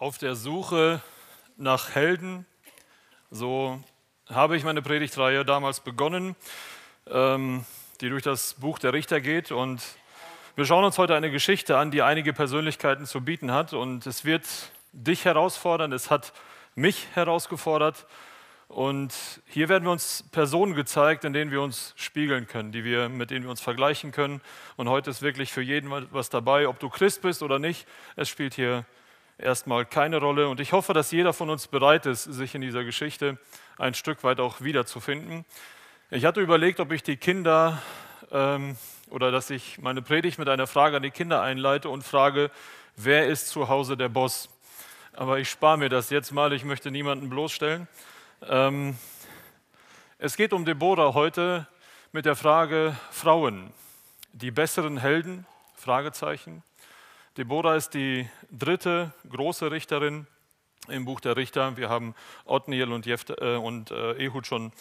auf der Suche nach Helden. So habe ich meine Predigtreihe damals begonnen, ähm, die durch das Buch der Richter geht. Und wir schauen uns heute eine Geschichte an, die einige Persönlichkeiten zu bieten hat. Und es wird dich herausfordern, es hat mich herausgefordert. Und hier werden wir uns Personen gezeigt, in denen wir uns spiegeln können, die wir, mit denen wir uns vergleichen können. Und heute ist wirklich für jeden was dabei, ob du Christ bist oder nicht. Es spielt hier erstmal keine Rolle. Und ich hoffe, dass jeder von uns bereit ist, sich in dieser Geschichte ein Stück weit auch wiederzufinden. Ich hatte überlegt, ob ich die Kinder ähm, oder dass ich meine Predigt mit einer Frage an die Kinder einleite und frage, wer ist zu Hause der Boss? Aber ich spare mir das jetzt mal, ich möchte niemanden bloßstellen. Ähm, es geht um Deborah heute mit der Frage Frauen, die besseren Helden? Fragezeichen. Deborah ist die dritte große Richterin im Buch der Richter. Wir haben Othniel und, Jeft, äh, und äh, Ehud schon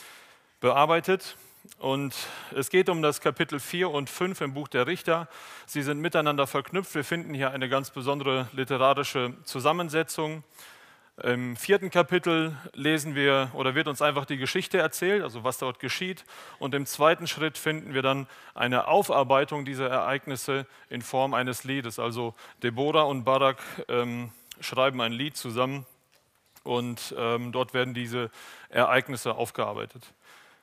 bearbeitet. Und es geht um das Kapitel 4 und 5 im Buch der Richter. Sie sind miteinander verknüpft. Wir finden hier eine ganz besondere literarische Zusammensetzung. Im vierten Kapitel lesen wir oder wird uns einfach die Geschichte erzählt, also was dort geschieht. Und im zweiten Schritt finden wir dann eine Aufarbeitung dieser Ereignisse in Form eines Liedes. Also Deborah und Barak ähm, schreiben ein Lied zusammen und ähm, dort werden diese Ereignisse aufgearbeitet.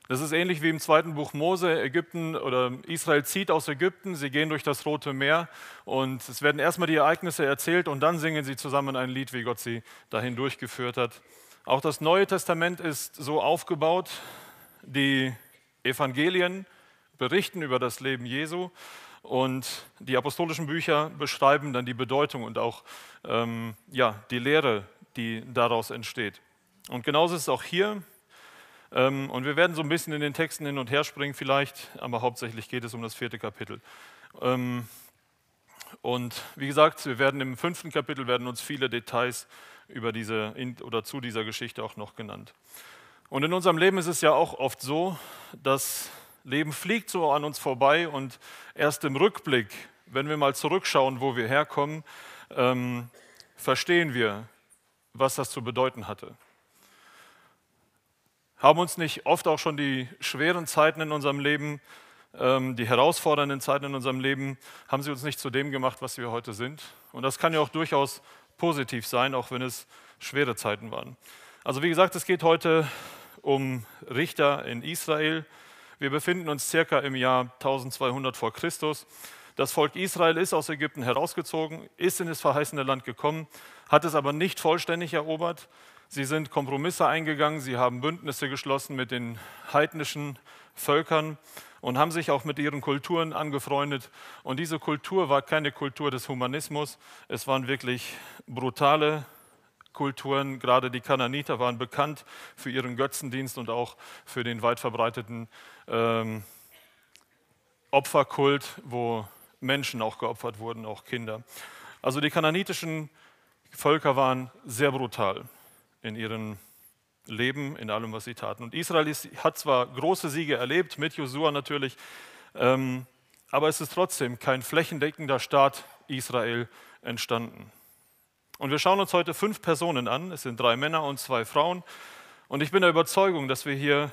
Das ist ähnlich wie im zweiten Buch Mose. Ägypten oder Israel zieht aus Ägypten, sie gehen durch das Rote Meer und es werden erstmal die Ereignisse erzählt und dann singen sie zusammen ein Lied, wie Gott sie dahin durchgeführt hat. Auch das Neue Testament ist so aufgebaut. Die Evangelien berichten über das Leben Jesu und die apostolischen Bücher beschreiben dann die Bedeutung und auch ähm, ja, die Lehre, die daraus entsteht. Und genauso ist es auch hier. Ähm, und wir werden so ein bisschen in den Texten hin und her springen vielleicht, aber hauptsächlich geht es um das vierte Kapitel. Ähm, und wie gesagt, wir werden im fünften Kapitel werden uns viele Details über diese oder zu dieser Geschichte auch noch genannt. Und in unserem Leben ist es ja auch oft so, das Leben fliegt so an uns vorbei und erst im Rückblick, wenn wir mal zurückschauen, wo wir herkommen, ähm, verstehen wir, was das zu bedeuten hatte. Haben uns nicht oft auch schon die schweren Zeiten in unserem Leben, ähm, die herausfordernden Zeiten in unserem Leben, haben sie uns nicht zu dem gemacht, was wir heute sind? Und das kann ja auch durchaus positiv sein, auch wenn es schwere Zeiten waren. Also wie gesagt, es geht heute um Richter in Israel. Wir befinden uns circa im Jahr 1200 vor Christus. Das Volk Israel ist aus Ägypten herausgezogen, ist in das verheißene Land gekommen, hat es aber nicht vollständig erobert, Sie sind Kompromisse eingegangen, sie haben Bündnisse geschlossen mit den heidnischen Völkern und haben sich auch mit ihren Kulturen angefreundet. Und diese Kultur war keine Kultur des Humanismus, es waren wirklich brutale Kulturen. Gerade die Kananiter waren bekannt für ihren Götzendienst und auch für den weit verbreiteten ähm, Opferkult, wo Menschen auch geopfert wurden, auch Kinder. Also die kananitischen Völker waren sehr brutal in ihrem Leben, in allem, was sie taten. Und Israel hat zwar große Siege erlebt, mit Josua natürlich, ähm, aber es ist trotzdem kein flächendeckender Staat Israel entstanden. Und wir schauen uns heute fünf Personen an. Es sind drei Männer und zwei Frauen. Und ich bin der Überzeugung, dass wir hier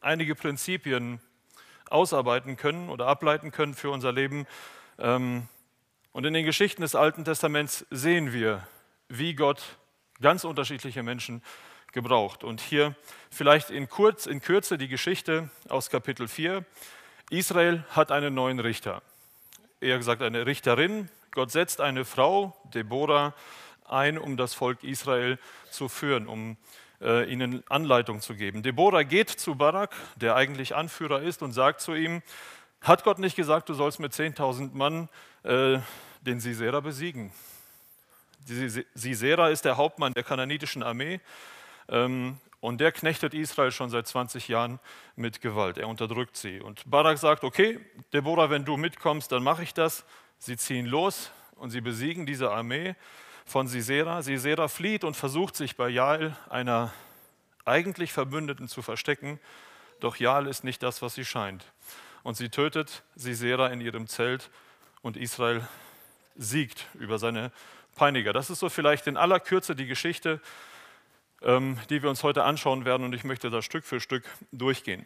einige Prinzipien ausarbeiten können oder ableiten können für unser Leben. Ähm, und in den Geschichten des Alten Testaments sehen wir, wie Gott ganz unterschiedliche Menschen gebraucht. Und hier vielleicht in, kurz, in Kürze die Geschichte aus Kapitel 4. Israel hat einen neuen Richter, eher gesagt eine Richterin. Gott setzt eine Frau, Deborah, ein, um das Volk Israel zu führen, um äh, ihnen Anleitung zu geben. Deborah geht zu Barak, der eigentlich Anführer ist, und sagt zu ihm, hat Gott nicht gesagt, du sollst mit 10.000 Mann äh, den Sisera besiegen? Sisera ist der Hauptmann der kananitischen Armee ähm, und der knechtet Israel schon seit 20 Jahren mit Gewalt. Er unterdrückt sie. Und Barak sagt, okay, Deborah, wenn du mitkommst, dann mache ich das. Sie ziehen los und sie besiegen diese Armee von Sisera. Sisera flieht und versucht sich bei Jael, einer eigentlich Verbündeten, zu verstecken. Doch Jael ist nicht das, was sie scheint. Und sie tötet Sisera in ihrem Zelt und Israel siegt über seine Peiniger. Das ist so vielleicht in aller Kürze die Geschichte, ähm, die wir uns heute anschauen werden und ich möchte da Stück für Stück durchgehen.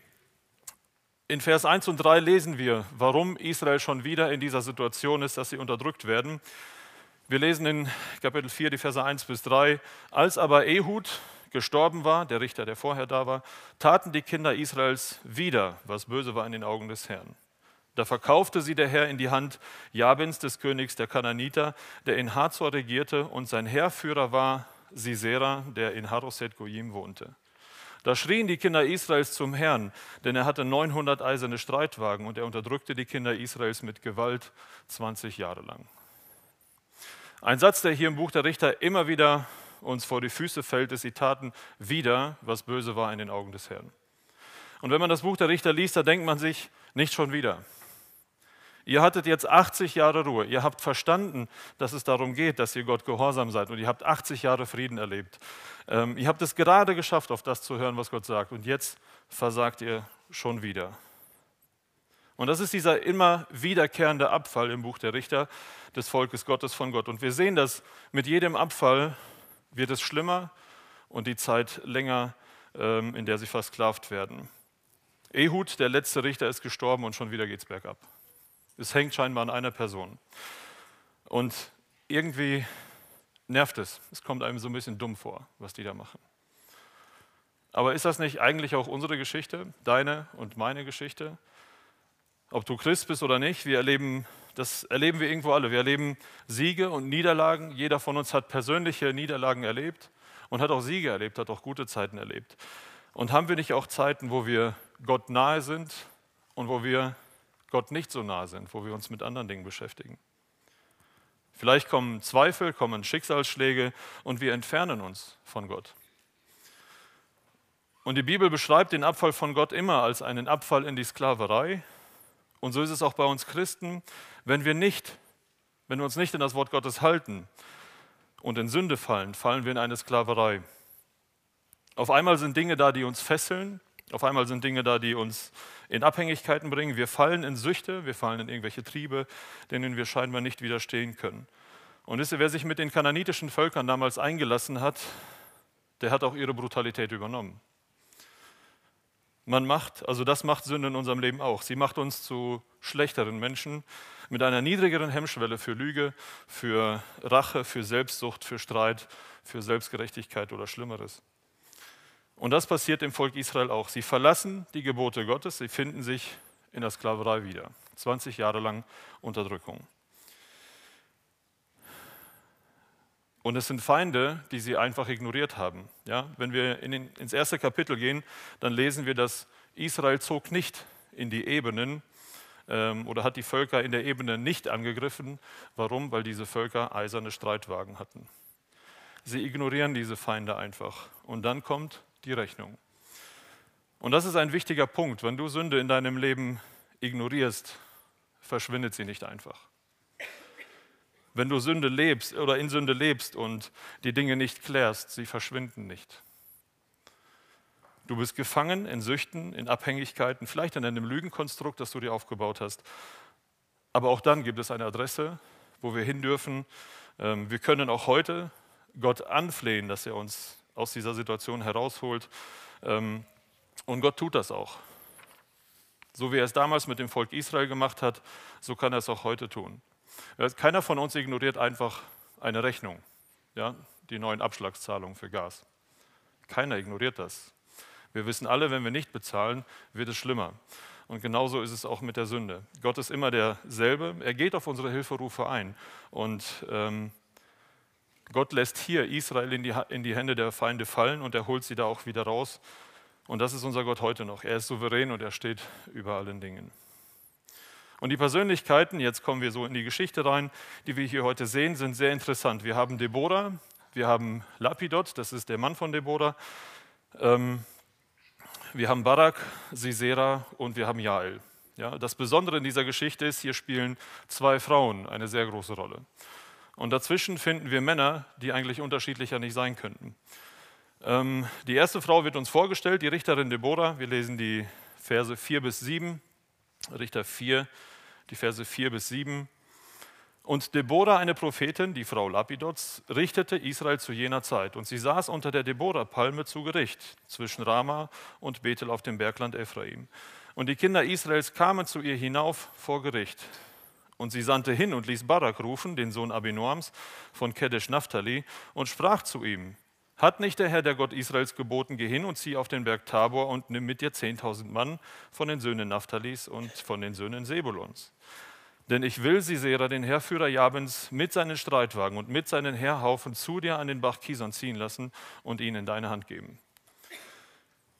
In Vers 1 und 3 lesen wir, warum Israel schon wieder in dieser Situation ist, dass sie unterdrückt werden. Wir lesen in Kapitel 4 die Verse 1 bis 3. Als aber Ehud gestorben war, der Richter, der vorher da war, taten die Kinder Israels wieder, was böse war in den Augen des Herrn. Da verkaufte sie der Herr in die Hand Jabins, des Königs der Kananiter, der in Hazor regierte, und sein Heerführer war Sisera, der in Haroset Goyim wohnte. Da schrien die Kinder Israels zum Herrn, denn er hatte 900 eiserne Streitwagen und er unterdrückte die Kinder Israels mit Gewalt 20 Jahre lang. Ein Satz, der hier im Buch der Richter immer wieder uns vor die Füße fällt, ist, sie taten wieder, was böse war in den Augen des Herrn. Und wenn man das Buch der Richter liest, da denkt man sich, nicht schon wieder. Ihr hattet jetzt 80 Jahre Ruhe. Ihr habt verstanden, dass es darum geht, dass ihr Gott gehorsam seid. Und ihr habt 80 Jahre Frieden erlebt. Ähm, ihr habt es gerade geschafft, auf das zu hören, was Gott sagt. Und jetzt versagt ihr schon wieder. Und das ist dieser immer wiederkehrende Abfall im Buch der Richter des Volkes Gottes von Gott. Und wir sehen das, mit jedem Abfall wird es schlimmer und die Zeit länger, ähm, in der sie versklavt werden. Ehud, der letzte Richter, ist gestorben und schon wieder geht es bergab. Es hängt scheinbar an einer Person. Und irgendwie nervt es. Es kommt einem so ein bisschen dumm vor, was die da machen. Aber ist das nicht eigentlich auch unsere Geschichte, deine und meine Geschichte? Ob du Christ bist oder nicht, wir erleben, das erleben wir irgendwo alle. Wir erleben Siege und Niederlagen. Jeder von uns hat persönliche Niederlagen erlebt und hat auch Siege erlebt, hat auch gute Zeiten erlebt. Und haben wir nicht auch Zeiten, wo wir Gott nahe sind und wo wir Gott nicht so nahe sind, wo wir uns mit anderen Dingen beschäftigen? Vielleicht kommen Zweifel, kommen Schicksalsschläge und wir entfernen uns von Gott. Und die Bibel beschreibt den Abfall von Gott immer als einen Abfall in die Sklaverei, und so ist es auch bei uns Christen, wenn wir nicht, wenn wir uns nicht in das Wort Gottes halten und in Sünde fallen, fallen wir in eine Sklaverei. Auf einmal sind Dinge da, die uns fesseln, auf einmal sind Dinge da, die uns in Abhängigkeiten bringen. Wir fallen in Süchte, wir fallen in irgendwelche Triebe, denen wir scheinbar nicht widerstehen können. Und wisst ihr, wer sich mit den kananitischen Völkern damals eingelassen hat, der hat auch ihre Brutalität übernommen man macht, also das macht Sünde in unserem Leben auch. Sie macht uns zu schlechteren Menschen mit einer niedrigeren Hemmschwelle für Lüge, für Rache, für Selbstsucht, für Streit, für Selbstgerechtigkeit oder Schlimmeres. Und das passiert dem Volk Israel auch. Sie verlassen die Gebote Gottes, sie finden sich in der Sklaverei wieder. 20 Jahre lang Unterdrückung. Und es sind Feinde, die sie einfach ignoriert haben. Ja, wenn wir in den, ins erste Kapitel gehen, dann lesen wir, dass Israel zog nicht in die Ebenen ähm, oder hat die Völker in der Ebene nicht angegriffen. Warum? Weil diese Völker eiserne Streitwagen hatten. Sie ignorieren diese Feinde einfach. Und dann kommt die Rechnung. Und das ist ein wichtiger Punkt. Wenn du Sünde in deinem Leben ignorierst, verschwindet sie nicht einfach. Wenn du Sünde lebst oder in Sünde lebst und die Dinge nicht klärst, sie verschwinden nicht. Du bist gefangen in Süchten, in Abhängigkeiten, vielleicht in einem Lügenkonstrukt, das du dir aufgebaut hast. Aber auch dann gibt es eine Adresse, wo wir hin dürfen. Ähm, wir können auch heute Gott anflehen, dass er uns aus dieser Situation herausholt. Ähm, und Gott tut das auch. So wie er es damals mit dem Volk Israel gemacht hat, so kann er es auch heute tun. Keiner von uns ignoriert einfach eine Rechnung, ja, die neuen Abschlagszahlungen für Gas. Keiner ignoriert das. Wir wissen alle, wenn wir nicht bezahlen, wird es schlimmer. Und genauso ist es auch mit der Sünde. Gott ist immer derselbe. Er geht auf unsere Hilferufe ein. Und ähm, Gott lässt hier Israel in die, in die Hände der Feinde fallen und er holt sie da auch wieder raus. Und das ist unser Gott heute noch. Er ist souverän und er steht über allen Dingen. Und die Persönlichkeiten, jetzt kommen wir so in die Geschichte rein, die wir hier heute sehen, sind sehr interessant. Wir haben Deborah, wir haben Lapidot, das ist der Mann von Deborah, ähm, wir haben Barak, Sisera und wir haben Jael. Ja, das Besondere in dieser Geschichte ist, hier spielen zwei Frauen eine sehr große Rolle. Und dazwischen finden wir Männer, die eigentlich unterschiedlicher nicht sein könnten. Ähm, die erste Frau wird uns vorgestellt, die Richterin Deborah. Wir lesen die Verse 4 bis 7. Richter 4, die Verse 4 bis 7. Und Deborah, eine Prophetin, die Frau Lapidots, richtete Israel zu jener Zeit. Und sie saß unter der Deborah-Palme zu Gericht zwischen Rama und Bethel auf dem Bergland Ephraim. Und die Kinder Israels kamen zu ihr hinauf vor Gericht. Und sie sandte hin und ließ Barak rufen, den Sohn Abinoams von Kedesh Naphtali, und sprach zu ihm: Hat nicht der Herr, der Gott Israels, geboten, geh hin und zieh auf den Berg Tabor und nimm mit dir zehntausend Mann von den Söhnen Naphtalis und von den Söhnen Sebulons? Denn ich will Sisera, den Heerführer Jabens, mit seinen Streitwagen und mit seinen Heerhaufen zu dir an den Bach Kison ziehen lassen und ihn in deine Hand geben.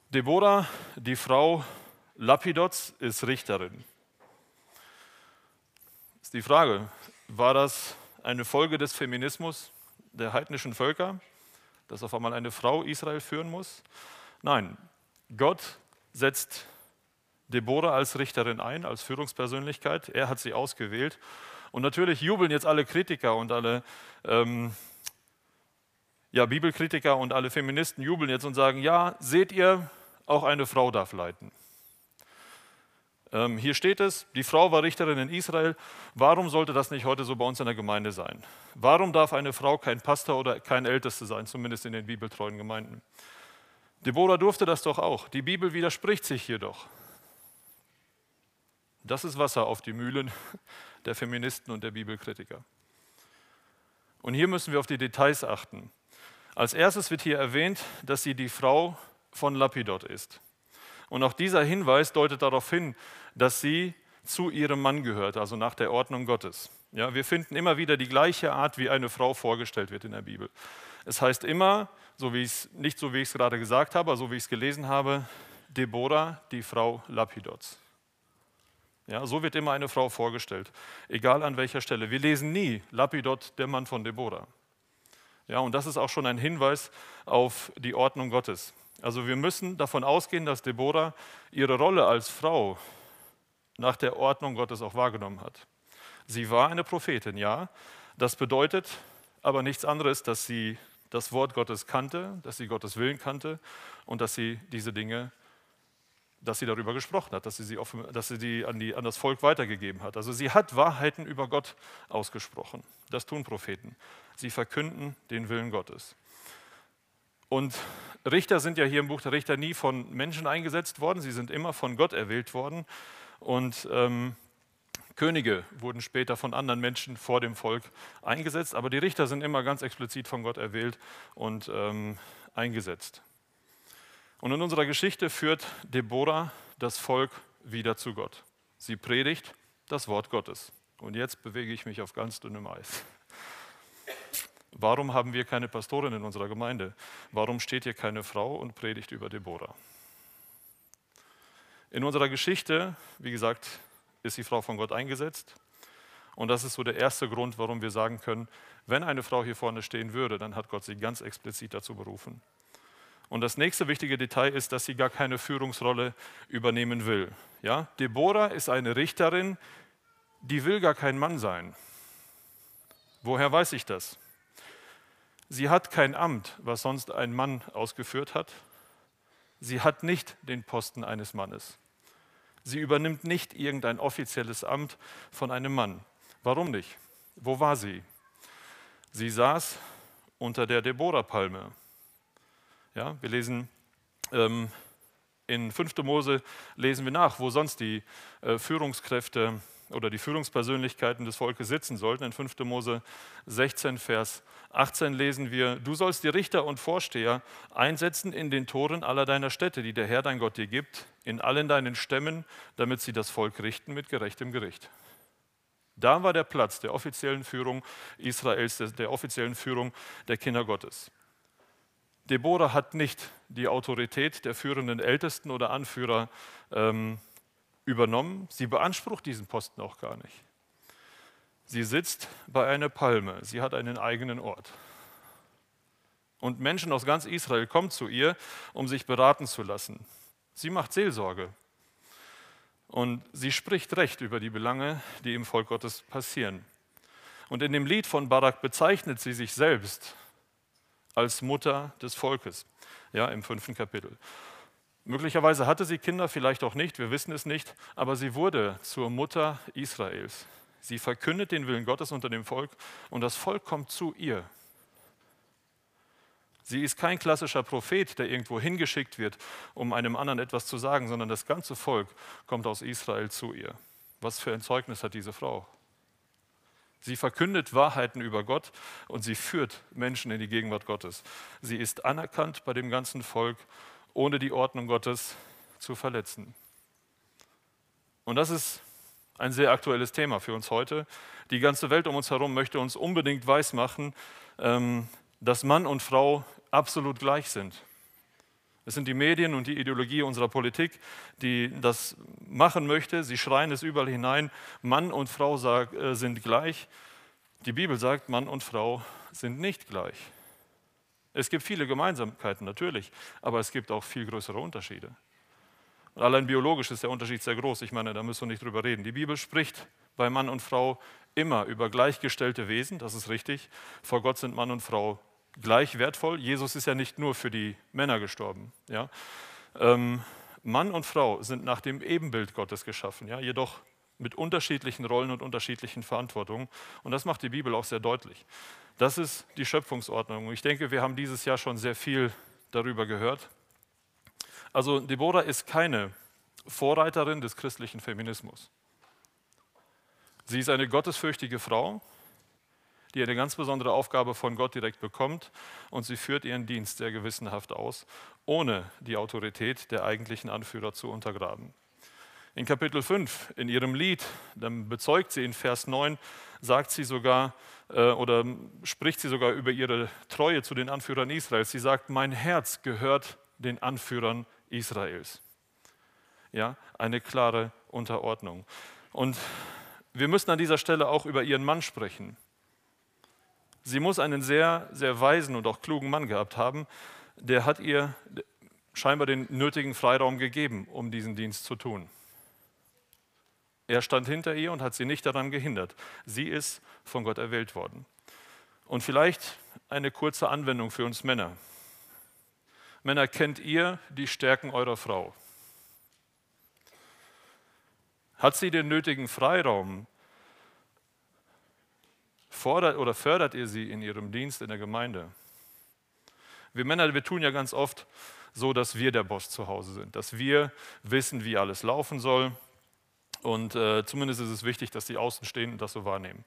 Deborah, die Frau Lapidots, ist Richterin. Ist die Frage, war das eine Folge des Feminismus der heidnischen Völker, dass auf einmal eine Frau Israel führen muss? Nein, Gott setzt Deborah als Richterin ein, als Führungspersönlichkeit. Er hat sie ausgewählt. Und natürlich jubeln jetzt alle Kritiker und alle ähm, ja, Bibelkritiker und alle Feministen jubeln jetzt und sagen, ja, seht ihr, auch eine Frau darf leiten. Ähm, hier steht es, die Frau war Richterin in Israel. Warum sollte das nicht heute so bei uns in der Gemeinde sein? Warum darf eine Frau kein Pastor oder kein Älteste sein, zumindest in den bibeltreuen Gemeinden? Deborah durfte das doch auch. Die Bibel widerspricht sich hier doch. Das ist Wasser auf die Mühlen der Feministen und der Bibelkritiker. Und hier müssen wir auf die Details achten. Als erstes wird hier erwähnt, dass sie die Frau von Lapidot ist. Und auch dieser Hinweis deutet darauf hin, dass sie zu ihrem Mann gehört, also nach der Ordnung Gottes. Ja, wir finden immer wieder die gleiche Art, wie eine Frau vorgestellt wird in der Bibel. Es heißt immer, so wie nicht so wie ich es gerade gesagt habe, so wie ich es gelesen habe, Deborah, die Frau Lapidots. Ja, so wird immer eine Frau vorgestellt, egal an welcher Stelle. Wir lesen nie Lapidot, der Mann von Deborah. Ja, und das ist auch schon ein Hinweis auf die Ordnung Gottes. Also wir müssen davon ausgehen, dass Deborah ihre Rolle als Frau nach der Ordnung Gottes auch wahrgenommen hat. Sie war eine Prophetin, ja. Das bedeutet aber nichts anderes, dass sie das Wort Gottes kannte, dass sie Gottes Willen kannte und dass sie diese Dinge dass sie darüber gesprochen hat, dass sie sie, offen, dass sie die an, die an das Volk weitergegeben hat. Also sie hat Wahrheiten über Gott ausgesprochen. Das tun Propheten. Sie verkünden den Willen Gottes. Und Richter sind ja hier im Buch der Richter nie von Menschen eingesetzt worden, sie sind immer von Gott erwählt worden. Und ähm, Könige wurden später von anderen Menschen vor dem Volk eingesetzt, aber die Richter sind immer ganz explizit von Gott erwählt und ähm, eingesetzt. Und in unserer Geschichte führt Deborah das Volk wieder zu Gott. Sie predigt das Wort Gottes. Und jetzt bewege ich mich auf ganz dünnem Eis. Warum haben wir keine Pastorin in unserer Gemeinde? Warum steht hier keine Frau und predigt über Deborah? In unserer Geschichte, wie gesagt, ist die Frau von Gott eingesetzt. Und das ist so der erste Grund, warum wir sagen können, wenn eine Frau hier vorne stehen würde, dann hat Gott sie ganz explizit dazu berufen. Und das nächste wichtige Detail ist, dass sie gar keine Führungsrolle übernehmen will. Ja? Deborah ist eine Richterin, die will gar kein Mann sein. Woher weiß ich das? Sie hat kein Amt, was sonst ein Mann ausgeführt hat. Sie hat nicht den Posten eines Mannes. Sie übernimmt nicht irgendein offizielles Amt von einem Mann. Warum nicht? Wo war sie? Sie saß unter der Deborah-Palme. Ja, wir lesen ähm, in 5. Mose lesen wir nach, wo sonst die äh, Führungskräfte oder die Führungspersönlichkeiten des Volkes sitzen sollten. In 5. Mose 16, Vers 18 lesen wir, du sollst die Richter und Vorsteher einsetzen in den Toren aller deiner Städte, die der Herr dein Gott dir gibt, in allen deinen Stämmen, damit sie das Volk richten mit gerechtem Gericht. Da war der Platz der offiziellen Führung Israels, der, offiziellen Führung der Kinder Gottes. Deborah hat nicht die Autorität der führenden Ältesten oder Anführer ähm, übernommen. Sie beansprucht diesen Posten auch gar nicht. Sie sitzt bei einer Palme. Sie hat einen eigenen Ort. Und Menschen aus ganz Israel kommen zu ihr, um sich beraten zu lassen. Sie macht Seelsorge. Und sie spricht recht über die Belange, die im Volk Gottes passieren. Und in dem Lied von Barak bezeichnet sie sich selbst als Mutter des Volkes, ja, im fünften Kapitel. Möglicherweise hatte sie Kinder, vielleicht auch nicht, wir wissen es nicht, aber sie wurde zur Mutter Israels. Sie verkündet den Willen Gottes unter dem Volk und das Volk kommt zu ihr. Sie ist kein klassischer Prophet, der irgendwo hingeschickt wird, um einem anderen etwas zu sagen, sondern das ganze Volk kommt aus Israel zu ihr. Was für ein Zeugnis hat diese Frau? Sie verkündet Wahrheiten über Gott und sie führt Menschen in die Gegenwart Gottes. Sie ist anerkannt bei dem ganzen Volk, ohne die Ordnung Gottes zu verletzen. Und das ist ein sehr aktuelles Thema für uns heute. Die ganze Welt um uns herum möchte uns unbedingt weismachen, ähm, dass Mann und Frau absolut gleich sind. Es sind die Medien und die Ideologie unserer Politik, die das machen möchte. Sie schreien es überall hinein. Mann und Frau äh, sind gleich. Die Bibel sagt, Mann und Frau sind nicht gleich. Es gibt viele Gemeinsamkeiten natürlich, aber es gibt auch viel größere Unterschiede. Und allein biologisch ist der Unterschied sehr groß. Ich meine, da müssen wir nicht drüber reden. Die Bibel spricht bei Mann und Frau immer über gleichgestellte Wesen, das ist richtig. Vor Gott sind Mann und Frau gleich wertvoll. Jesus ist ja nicht nur für die Männer gestorben. Ja? Ähm, Mann und Frau sind nach dem Ebenbild Gottes geschaffen, ja? jedoch mit unterschiedlichen Rollen und unterschiedlichen Verantwortungen. Und das macht die Bibel auch sehr deutlich. Das ist die Schöpfungsordnung. Ich denke, wir haben dieses Jahr schon sehr viel darüber gehört. Also Deborah ist keine Vorreiterin des christlichen Feminismus. Sie ist eine gottesfürchtige Frau, die eine ganz besondere Aufgabe von Gott direkt bekommt und sie führt ihren Dienst sehr gewissenhaft aus, ohne die Autorität der eigentlichen Anführer zu untergraben. In Kapitel 5, in ihrem Lied, dann bezeugt sie in Vers 9, sagt sie sogar äh, oder spricht sie sogar über ihre Treue zu den Anführern Israels. Sie sagt, mein Herz gehört den Anführern Israels. Ja, eine klare Unterordnung. Und wir müssen an dieser Stelle auch über ihren Mann sprechen. Sie muss einen sehr, sehr weisen und auch klugen Mann gehabt haben. Der hat ihr scheinbar den nötigen Freiraum gegeben, um diesen Dienst zu tun. Er stand hinter ihr und hat sie nicht daran gehindert. Sie ist von Gott erwählt worden. Und vielleicht eine kurze Anwendung für uns Männer. Männer, kennt ihr die Stärken eurer Frau? Hat sie den nötigen Freiraum? Fordert oder fördert ihr sie in ihrem Dienst in der Gemeinde? Wir Männer, wir tun ja ganz oft so, dass wir der Boss zu Hause sind, dass wir wissen, wie alles laufen soll. Und äh, zumindest ist es wichtig, dass die Außenstehenden das so wahrnehmen.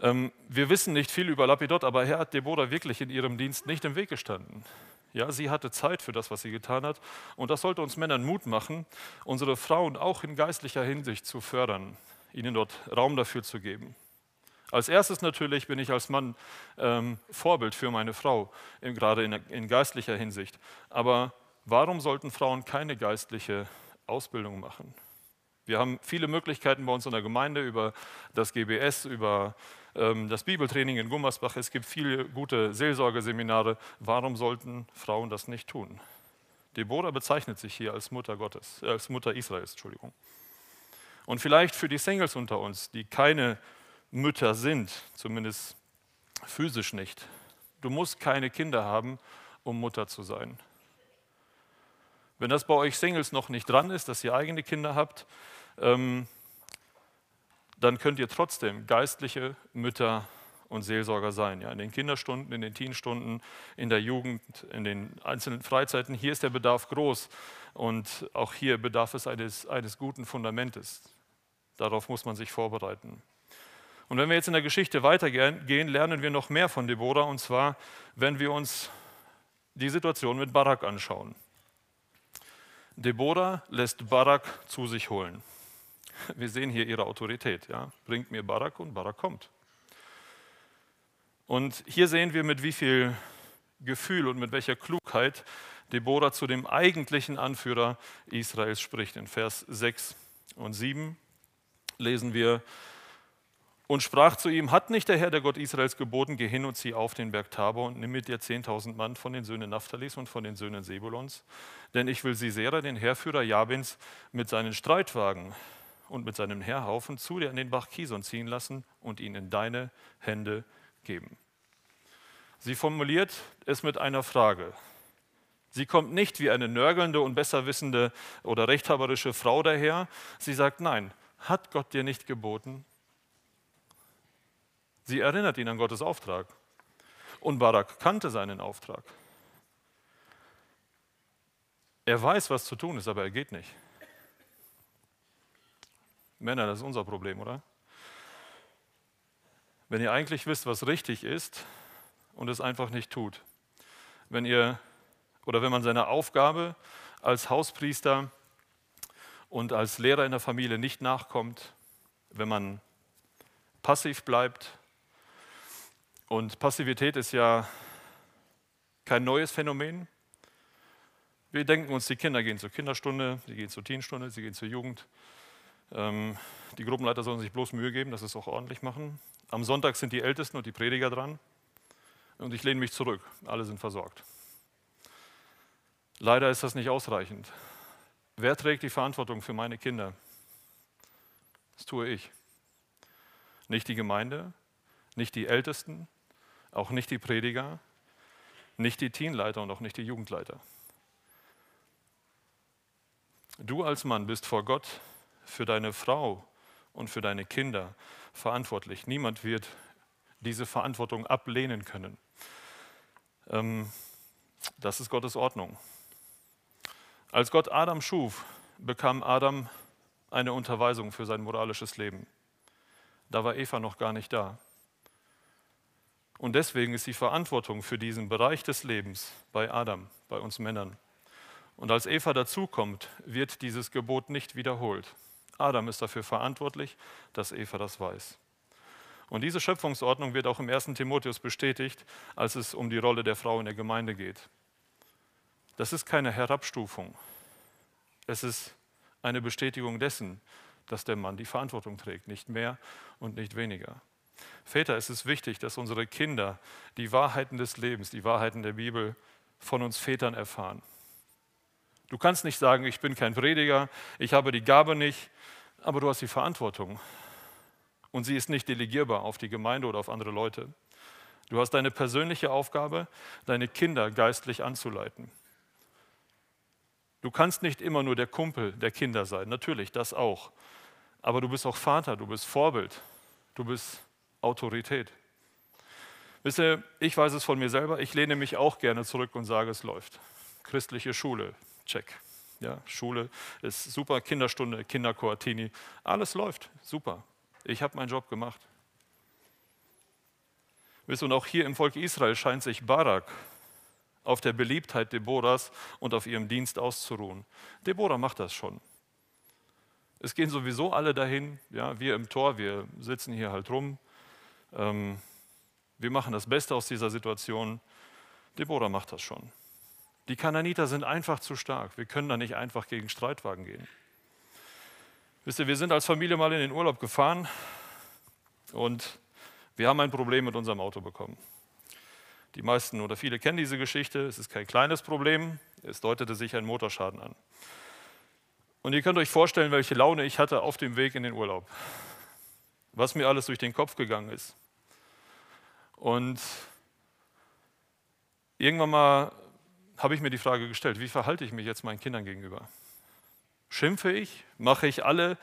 Ähm, wir wissen nicht viel über Lapidot, aber Herr hat Deborah wirklich in ihrem Dienst nicht im Weg gestanden. Ja, sie hatte Zeit für das, was sie getan hat. Und das sollte uns Männern Mut machen, unsere Frauen auch in geistlicher Hinsicht zu fördern, ihnen dort Raum dafür zu geben. Als erstes natürlich bin ich als Mann ähm, Vorbild für meine Frau, in, gerade in, in geistlicher Hinsicht. Aber warum sollten Frauen keine geistliche Ausbildung machen? Wir haben viele Möglichkeiten bei uns in der Gemeinde über das GBS, über ähm, das Bibeltraining in Gummersbach. Es gibt viele gute Seelsorgeseminare. Warum sollten Frauen das nicht tun? Deborah bezeichnet sich hier als Mutter Gottes, äh, als Mutter Israels, Entschuldigung. Und vielleicht für die Singles unter uns, die keine Mütter sind, zumindest physisch nicht. Du musst keine Kinder haben, um Mutter zu sein. Wenn das bei euch Singles noch nicht dran ist, dass ihr eigene Kinder habt, ähm, dann könnt ihr trotzdem geistliche Mütter und Seelsorger sein. Ja, in den Kinderstunden, in den Teenstunden, in der Jugend, in den einzelnen Freizeiten. Hier ist der Bedarf groß und auch hier bedarf es eines, eines guten Fundamentes. Darauf muss man sich vorbereiten. Und wenn wir jetzt in der Geschichte weitergehen, lernen wir noch mehr von Deborah, und zwar, wenn wir uns die Situation mit Barak anschauen. Deborah lässt Barak zu sich holen. Wir sehen hier ihre Autorität. Ja? Bringt mir Barak und Barak kommt. Und hier sehen wir, mit wie viel Gefühl und mit welcher Klugheit Deborah zu dem eigentlichen Anführer Israels spricht. In Vers 6 und 7 lesen wir, und sprach zu ihm, hat nicht der Herr, der Gott Israels, geboten, geh hin und zieh auf den Berg Tabor und nimm mit dir zehntausend Mann von den Söhnen Naphthalis und von den Söhnen Sebulons? Denn ich will Sisera, den Heerführer Jabins, mit seinen Streitwagen und mit seinem Heerhaufen zu dir an den Bach Kison ziehen lassen und ihn in deine Hände geben. Sie formuliert es mit einer Frage. Sie kommt nicht wie eine nörgelnde und besserwissende oder rechthaberische Frau daher. Sie sagt, nein, hat Gott dir nicht geboten? Sie erinnert ihn an Gottes Auftrag. Und Barak kannte seinen Auftrag. Er weiß, was zu tun ist, aber er geht nicht. Männer, das ist unser Problem, oder? Wenn ihr eigentlich wisst, was richtig ist und es einfach nicht tut. Wenn ihr oder wenn man seiner Aufgabe als Hauspriester und als Lehrer in der Familie nicht nachkommt, wenn man passiv bleibt. Und Passivität ist ja kein neues Phänomen. Wir denken uns, die Kinder gehen zur Kinderstunde, sie gehen zur Teenstunde, sie gehen zur Jugend. Ähm, die Gruppenleiter sollen sich bloß Mühe geben, dass sie es auch ordentlich machen. Am Sonntag sind die Ältesten und die Prediger dran. Und ich lehne mich zurück. Alle sind versorgt. Leider ist das nicht ausreichend. Wer trägt die Verantwortung für meine Kinder? Das tue ich. Nicht die Gemeinde, nicht die Ältesten, auch nicht die Prediger, nicht die Teenleiter und auch nicht die Jugendleiter. Du als Mann bist vor Gott für deine Frau und für deine Kinder verantwortlich. Niemand wird diese Verantwortung ablehnen können. Ähm, das ist Gottes Ordnung. Als Gott Adam schuf, bekam Adam eine Unterweisung für sein moralisches Leben. Da war Eva noch gar nicht da. Und deswegen ist die Verantwortung für diesen Bereich des Lebens bei Adam, bei uns Männern. Und als Eva dazukommt, wird dieses Gebot nicht wiederholt. Adam ist dafür verantwortlich, dass Eva das weiß. Und diese Schöpfungsordnung wird auch im 1. Timotheus bestätigt, als es um die Rolle der Frau in der Gemeinde geht. Das ist keine Herabstufung. Es ist eine Bestätigung dessen, dass der Mann die Verantwortung trägt, nicht mehr und nicht weniger. Väter, es ist wichtig, dass unsere Kinder die Wahrheiten des Lebens, die Wahrheiten der Bibel von uns Vätern erfahren. Du kannst nicht sagen, ich bin kein Prediger, ich habe die Gabe nicht, aber du hast die Verantwortung. Und sie ist nicht delegierbar auf die Gemeinde oder auf andere Leute. Du hast deine persönliche Aufgabe, deine Kinder geistlich anzuleiten. Du kannst nicht immer nur der Kumpel der Kinder sein, natürlich, das auch. Aber du bist auch Vater, du bist Vorbild, du bist Autorität. Wisst ihr, ich weiß es von mir selber, ich lehne mich auch gerne zurück und sage, es läuft. Christliche Schule, check. Ja, Schule ist super, Kinderstunde, Kinderchor, Teenie, alles läuft, super. Ich habe meinen Job gemacht. Wisst ihr, und auch hier im Volk Israel scheint sich Barak auf der Beliebtheit Deborahs und auf ihrem Dienst auszuruhen. Deborah macht das schon. Es gehen sowieso alle dahin, ja, wir im Tor, wir sitzen hier halt rum. Ähm, wir machen das Beste aus dieser Situation. Deborah macht das schon. Die Kananiter sind einfach zu stark. Wir können da nicht einfach gegen Streitwagen gehen. Wisst ihr, wir sind als Familie mal in den Urlaub gefahren und wir haben ein Problem mit unserem Auto bekommen. Die meisten oder viele kennen diese Geschichte. Es ist kein kleines Problem. Es deutete sich ein Motorschaden an. Und ihr könnt euch vorstellen, welche Laune ich hatte auf dem Weg in den Urlaub. Was mir alles durch den Kopf gegangen ist. Und irgendwann mal habe ich mir die Frage gestellt, wie verhalte ich mich jetzt meinen Kindern gegenüber? Schimpfe ich? Mache ich alle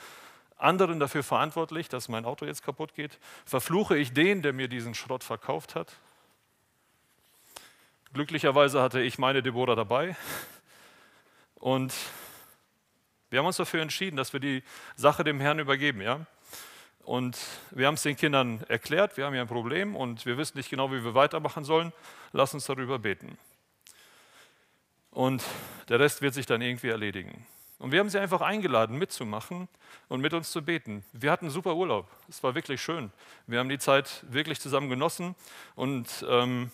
anderen dafür verantwortlich, dass mein Auto jetzt kaputt geht? Verfluche ich den, der mir diesen Schrott verkauft hat? Glücklicherweise hatte ich meine Deborah dabei und wir haben uns dafür entschieden, dass wir die Sache dem Herrn übergeben. Ja? Und wir haben es den Kindern erklärt, wir haben hier ein Problem und wir wissen nicht genau, wie wir weitermachen sollen. Lass uns darüber beten. Und der Rest wird sich dann irgendwie erledigen. Und wir haben sie einfach eingeladen, mitzumachen und mit uns zu beten. Wir hatten super Urlaub. Es war wirklich schön. Wir haben die Zeit wirklich zusammen genossen und ähm,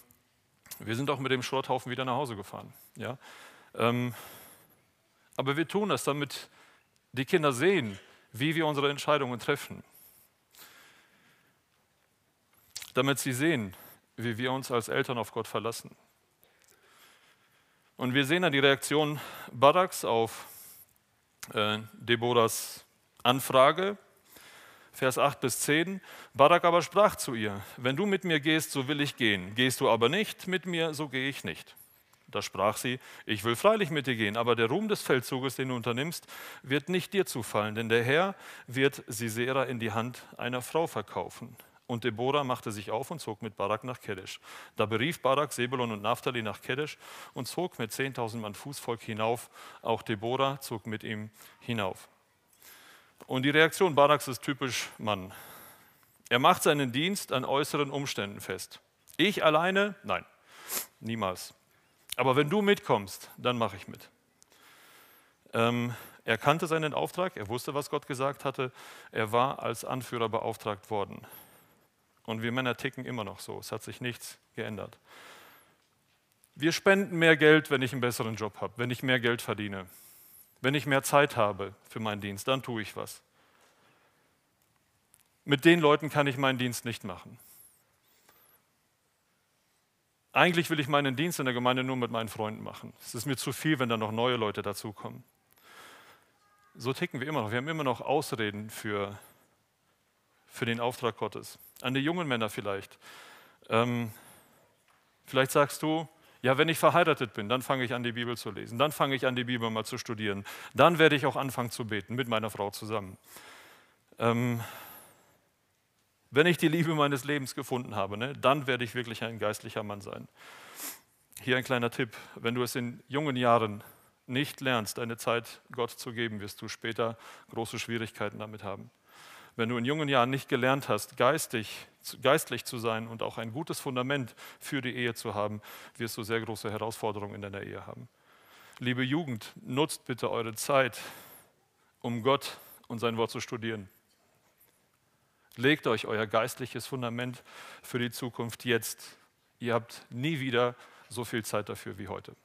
wir sind auch mit dem Schrotthaufen wieder nach Hause gefahren. Ja? Ähm, aber wir tun das, damit die Kinder sehen, wie wir unsere Entscheidungen treffen. Damit sie sehen, wie wir uns als Eltern auf Gott verlassen. Und wir sehen dann die Reaktion Baraks auf äh, Deborahs Anfrage. Vers 8 bis 10. Barak aber sprach zu ihr, wenn du mit mir gehst, so will ich gehen. Gehst du aber nicht mit mir, so gehe ich nicht. Da sprach sie, ich will freilich mit dir gehen, aber der Ruhm des Feldzuges, den du unternimmst, wird nicht dir zufallen, denn der Herr wird Sisera in die Hand einer Frau verkaufen. Und Deborah machte sich auf und zog mit Barak nach Kedesh. Da berief Barak Sebulon und Naphtali nach Kedesh und zog mit 10.000 Mann Fußvolk hinauf. Auch Deborah zog mit ihm hinauf. Und die Reaktion Baraks ist typisch Mann. Er macht seinen Dienst an äußeren Umständen fest. Ich alleine? Nein, niemals. Aber wenn du mitkommst, dann mache ich mit. Ähm, er kannte seinen Auftrag, er wusste, was Gott gesagt hatte. Er war als Anführer beauftragt worden. Und wir Männer ticken immer noch so. Es hat sich nichts geändert. Wir spenden mehr Geld, wenn ich einen besseren Job habe, wenn ich mehr Geld verdiene. Wenn ich mehr Zeit habe für meinen Dienst, dann tue ich was. Mit den Leuten kann ich meinen Dienst nicht machen. Eigentlich will ich meinen Dienst in der Gemeinde nur mit meinen Freunden machen. Es ist mir zu viel, wenn da noch neue Leute dazukommen. So ticken wir immer noch. Wir haben immer noch Ausreden für, für den Auftrag Gottes. An die jungen Männer vielleicht. Ähm, vielleicht sagst du, ja, wenn ich verheiratet bin, dann fange ich an, die Bibel zu lesen. Dann fange ich an, die Bibel mal zu studieren. Dann werde ich auch anfangen zu beten mit meiner Frau zusammen. Ähm, wenn ich die Liebe meines Lebens gefunden habe, ne, dann werde ich wirklich ein geistlicher Mann sein. Hier ein kleiner Tipp. Wenn du es in jungen Jahren nicht lernst, deine Zeit Gott zu geben, wirst du später große Schwierigkeiten damit haben. Wenn du in jungen Jahren nicht gelernt hast, geistig, geistlich zu sein und auch ein gutes Fundament für die Ehe zu haben, wirst du sehr große Herausforderungen in deiner Ehe haben. Liebe Jugend, nutzt bitte eure Zeit, um Gott und sein Wort zu studieren. Legt euch euer geistliches Fundament für die Zukunft jetzt. Ihr habt nie wieder so viel Zeit dafür wie heute.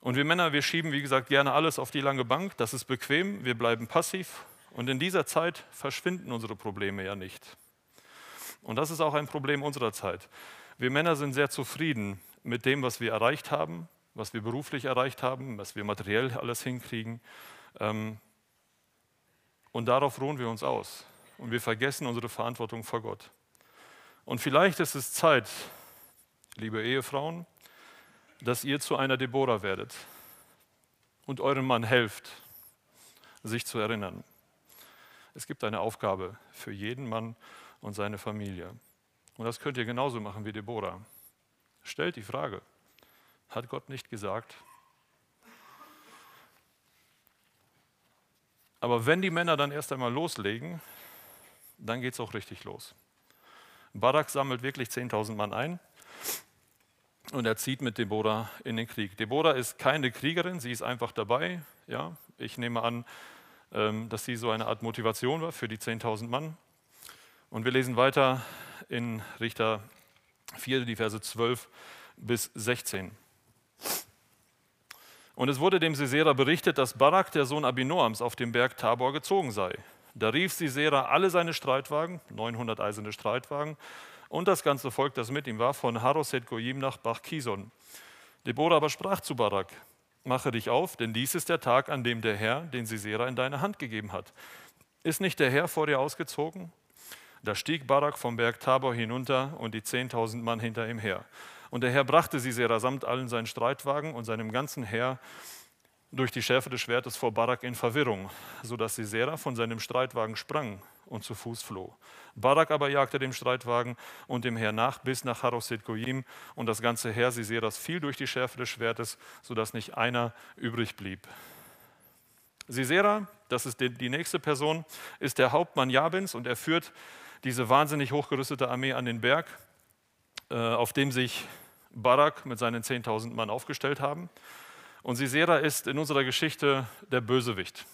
Und wir Männer, wir schieben, wie gesagt, gerne alles auf die lange Bank. Das ist bequem, wir bleiben passiv. Und in dieser Zeit verschwinden unsere Probleme ja nicht. Und das ist auch ein Problem unserer Zeit. Wir Männer sind sehr zufrieden mit dem, was wir erreicht haben, was wir beruflich erreicht haben, was wir materiell alles hinkriegen. Ähm, und darauf ruhen wir uns aus und wir vergessen unsere Verantwortung vor Gott. Und vielleicht ist es Zeit, liebe Ehefrauen, dass ihr zu einer Deborah werdet und eurem Mann helft, sich zu erinnern. Es gibt eine Aufgabe für jeden Mann und seine Familie. Und das könnt ihr genauso machen wie Deborah. Stellt die Frage, hat Gott nicht gesagt? Aber wenn die Männer dann erst einmal loslegen, dann geht es auch richtig los. Barak sammelt wirklich 10.000 Mann ein und er zieht mit Deborah in den Krieg. Deborah ist keine Kriegerin, sie ist einfach dabei. Ja, ich nehme an, dass sie so eine Art Motivation war für die 10.000 Mann. Und wir lesen weiter in Richter 4, die Verse 12 bis 16. Und es wurde dem Sisera berichtet, dass Barak, der Sohn Abinoams, auf dem Berg Tabor gezogen sei. Da rief Sisera alle seine Streitwagen, 900 eiserne Streitwagen, und das ganze Volk, das mit ihm war, von Haroset Goyim nach Bach Kison. Deborah aber sprach zu Barak, mache dich auf, denn dies ist der Tag, an dem der Herr den Sisera in deine Hand gegeben hat. Ist nicht der Herr vor dir ausgezogen? Da stieg Barak vom Berg Tabor hinunter und die zehntausend Mann hinter ihm her. Und der Herr brachte Sisera samt allen seinen Streitwagen und seinem ganzen Heer durch die Schärfe des Schwertes vor Barak in Verwirrung, sodass Sisera von seinem Streitwagen sprang und zu Fuß floh. Barak aber jagte dem Streitwagen und dem Heer nach bis nach Haroset Goyim und das ganze Heer Siseras fiel durch die Schärfe des Schwertes, sodass nicht einer übrig blieb. Sisera, das ist die nächste Person, ist der Hauptmann Jabins und er führt diese wahnsinnig hochgerüstete Armee an den Berg, äh, auf dem sich Barak mit seinen 10.000 Mann aufgestellt haben. Und Sisera ist in unserer Geschichte der Bösewicht.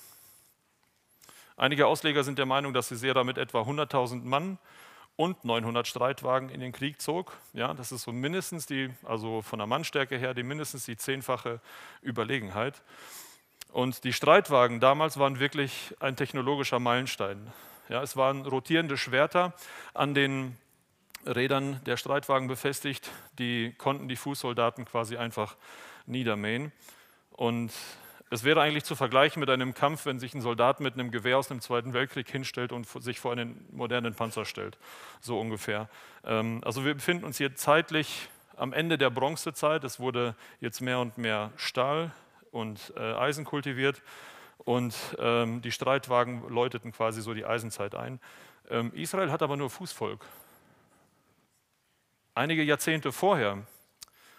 Einige Ausleger sind der Meinung, dass Sisera mit etwa 100.000 Mann und 900 Streitwagen in den Krieg zog. Ja, das ist so mindestens die, also von der Mannstärke her, die mindestens die zehnfache Überlegenheit. Und die Streitwagen damals waren wirklich ein technologischer Meilenstein. Ja, es waren rotierende Schwerter an den Rädern der Streitwagen befestigt, die konnten die Fußsoldaten quasi einfach niedermähen. Und es wäre eigentlich zu vergleichen mit einem Kampf, wenn sich ein Soldat mit einem Gewehr aus dem Zweiten Weltkrieg hinstellt und sich vor einen modernen Panzer stellt. So ungefähr. Ähm, also wir befinden uns hier zeitlich am Ende der Bronzezeit. Es wurde jetzt mehr und mehr Stahl und äh, Eisen kultiviert und ähm, die Streitwagen läuteten quasi so die Eisenzeit ein. Ähm, Israel hat aber nur Fußvolk. Einige Jahrzehnte vorher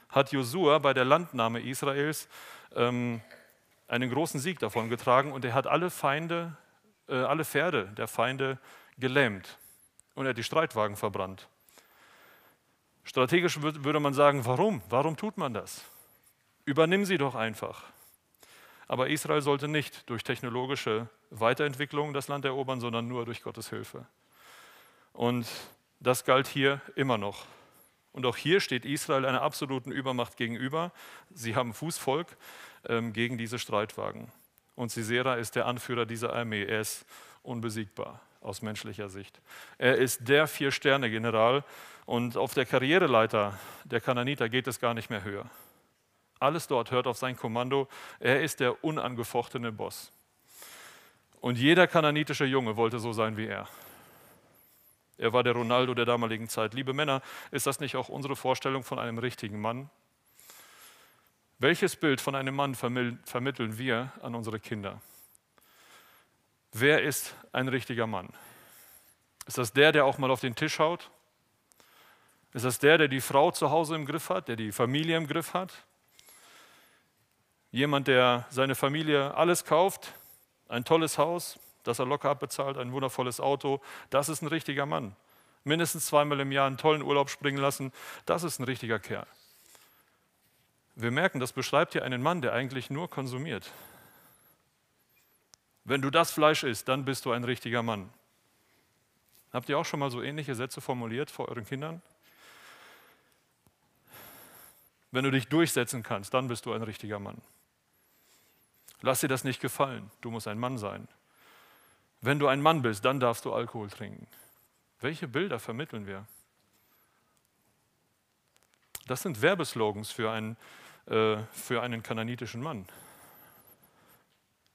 hat Josua bei der Landnahme Israels ähm, einen großen Sieg davon getragen und er hat alle Feinde, äh, alle Pferde der Feinde gelähmt und er hat die Streitwagen verbrannt. Strategisch würde man sagen, warum? Warum tut man das? Übernimm sie doch einfach. Aber Israel sollte nicht durch technologische Weiterentwicklung das Land erobern, sondern nur durch Gottes Hilfe. Und das galt hier immer noch. Und auch hier steht Israel einer absoluten Übermacht gegenüber. Sie haben Fußvolk ähm, gegen diese Streitwagen. Und Sisera ist der Anführer dieser Armee. Er ist unbesiegbar aus menschlicher Sicht. Er ist der Vier-Sterne-General und auf der Karriereleiter der Kananiter geht es gar nicht mehr höher. Alles dort hört auf sein Kommando. Er ist der unangefochtene Boss. Und jeder kananitische Junge wollte so sein wie er. Er war der Ronaldo der damaligen Zeit. Liebe Männer, ist das nicht auch unsere Vorstellung von einem richtigen Mann? Welches Bild von einem Mann vermitteln wir an unsere Kinder? Wer ist ein richtiger Mann? Ist das der, der auch mal auf den Tisch haut? Ist das der, der die Frau zu Hause im Griff hat, der die Familie im Griff hat? Jemand, der seine Familie alles kauft, ein tolles Haus, das er locker abbezahlt, ein wundervolles Auto, das ist ein richtiger Mann. Mindestens zweimal im Jahr einen tollen Urlaub springen lassen, das ist ein richtiger Kerl. Wir merken, das beschreibt hier einen Mann, der eigentlich nur konsumiert. Wenn du das Fleisch isst, dann bist du ein richtiger Mann. Habt ihr auch schon mal so ähnliche Sätze formuliert vor euren Kindern? Wenn du dich durchsetzen kannst, dann bist du ein richtiger Mann. Lass dir das nicht gefallen. Du musst ein Mann sein. Wenn du ein Mann bist, dann darfst du Alkohol trinken. Welche Bilder vermitteln wir? Das sind Werbeslogans für einen, äh, für einen kananitischen Mann.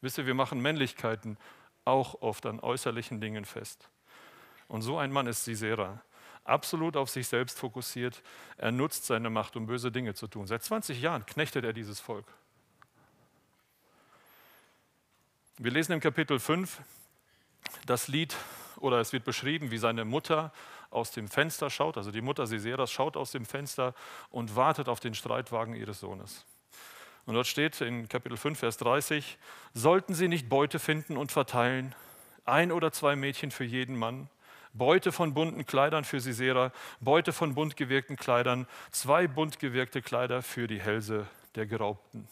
Wisst ihr, wir machen Männlichkeiten auch oft an äußerlichen Dingen fest. Und so ein Mann ist Sisera. Absolut auf sich selbst fokussiert. Er nutzt seine Macht, um böse Dinge zu tun. Seit 20 Jahren knechtet er dieses Volk. Wir lesen im Kapitel 5 das Lied, oder es wird beschrieben, wie seine Mutter aus dem Fenster schaut, also die Mutter Siseras schaut aus dem Fenster und wartet auf den Streitwagen ihres Sohnes. Und dort steht in Kapitel 5, Vers 30, sollten sie nicht Beute finden und verteilen, ein oder zwei Mädchen für jeden Mann, Beute von bunten Kleidern für Sisera, Beute von bunt gewirkten Kleidern, zwei bunt gewirkte Kleider für die Hälse der Geraubten.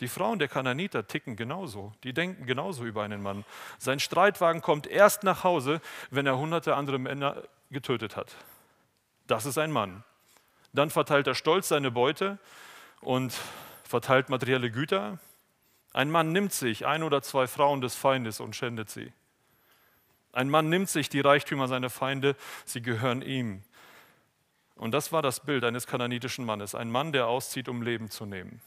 Die Frauen der Kananiter ticken genauso. Die denken genauso über einen Mann. Sein Streitwagen kommt erst nach Hause, wenn er hunderte andere Männer getötet hat. Das ist ein Mann. Dann verteilt er stolz seine Beute und verteilt materielle Güter. Ein Mann nimmt sich ein oder zwei Frauen des Feindes und schändet sie. Ein Mann nimmt sich die Reichtümer seiner Feinde, sie gehören ihm. Und das war das Bild eines kananitischen Mannes, ein Mann, der auszieht, um Leben zu nehmen.